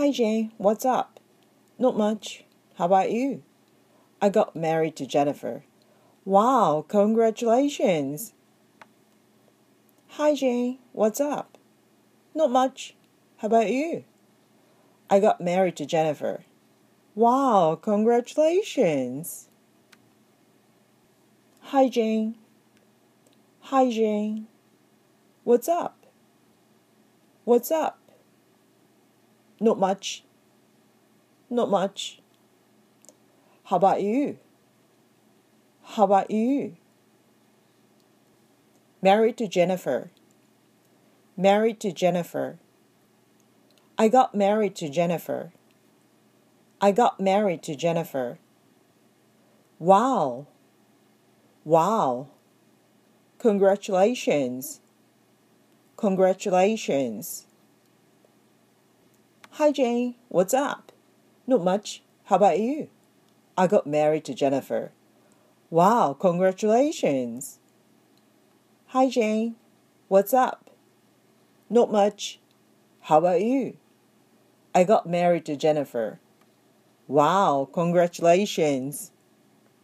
Hi Jane, what's up? Not much. How about you? I got married to Jennifer. Wow, congratulations. Hi Jane, what's up? Not much. How about you? I got married to Jennifer. Wow, congratulations. Hi Jane. Hi Jane. What's up? What's up? Not much. Not much. How about you? How about you? Married to Jennifer. Married to Jennifer. I got married to Jennifer. I got married to Jennifer. Wow. Wow. Congratulations. Congratulations. Hi, Jane. What's up? Not much. How about you? I got married to Jennifer. Wow, congratulations. Hi, Jane. What's up? Not much. How about you? I got married to Jennifer. Wow, congratulations.